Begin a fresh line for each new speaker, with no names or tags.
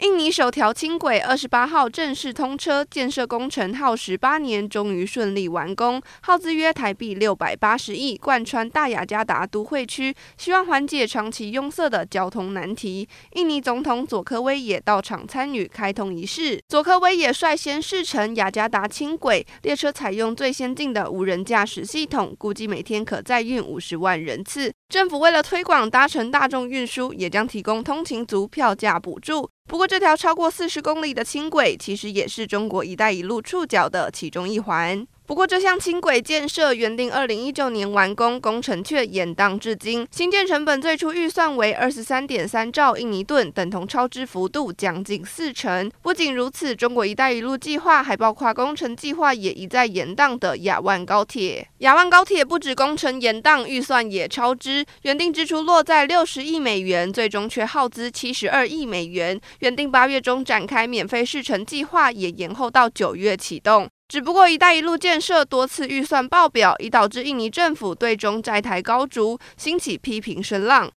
印尼首条轻轨二十八号正式通车，建设工程耗时八年，终于顺利完工，耗资约台币六百八十亿，贯穿大雅加达都会区，希望缓解长期拥塞的交通难题。印尼总统佐科威也到场参与开通仪式，佐科威也率先试乘雅加达轻轨列车，采用最先进的无人驾驶系统，估计每天可载运五十万人次。政府为了推广搭乘大众运输，也将提供通勤族票价补助。不过，这条超过四十公里的轻轨，其实也是中国“一带一路”触角的其中一环。不过，这项轻轨建设原定二零一九年完工，工程却延宕至今。新建成本最初预算为二十三点三兆印尼盾，等同超支幅度将近四成。不仅如此，中国“一带一路”计划还包括工程计划也一再延宕的亚万高铁。亚万高铁不止工程延宕，预算也超支，原定支出落在六十亿美元，最终却耗资七十二亿美元。原定八月中展开免费试乘计划，也延后到九月启动。只不过“一带一路”建设多次预算爆表，已导致印尼政府对中债台高筑，兴起批评声浪。